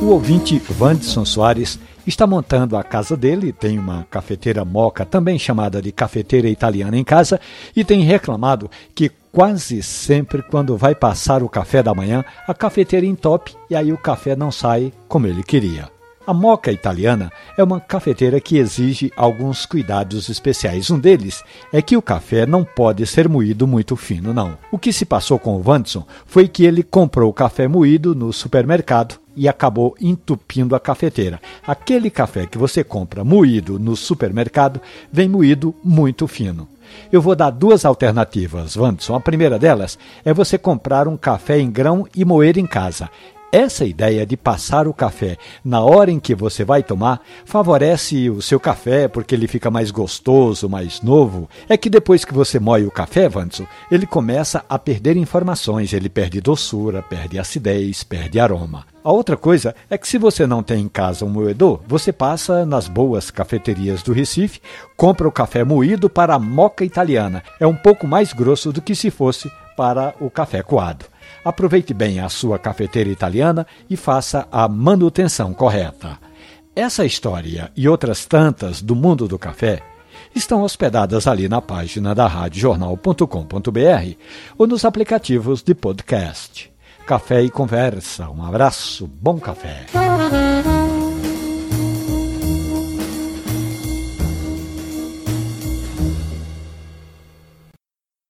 O ouvinte Vandson Soares está montando a casa dele, tem uma cafeteira moca, também chamada de cafeteira italiana em casa, e tem reclamado que quase sempre quando vai passar o café da manhã, a cafeteira entope e aí o café não sai como ele queria. A moca italiana é uma cafeteira que exige alguns cuidados especiais. Um deles é que o café não pode ser moído muito fino, não. O que se passou com o Vanson foi que ele comprou o café moído no supermercado e acabou entupindo a cafeteira. Aquele café que você compra moído no supermercado vem moído muito fino. Eu vou dar duas alternativas, Vanson. A primeira delas é você comprar um café em grão e moer em casa. Essa ideia de passar o café na hora em que você vai tomar favorece o seu café porque ele fica mais gostoso, mais novo. É que depois que você moe o café, Vanso, ele começa a perder informações, ele perde doçura, perde acidez, perde aroma. A outra coisa é que se você não tem em casa um moedor, você passa nas boas cafeterias do Recife, compra o café moído para a moca italiana. É um pouco mais grosso do que se fosse para o café coado. Aproveite bem a sua cafeteira italiana e faça a manutenção correta. Essa história e outras tantas do mundo do café estão hospedadas ali na página da radiojornal.com.br ou nos aplicativos de podcast. Café e conversa. Um abraço, bom café.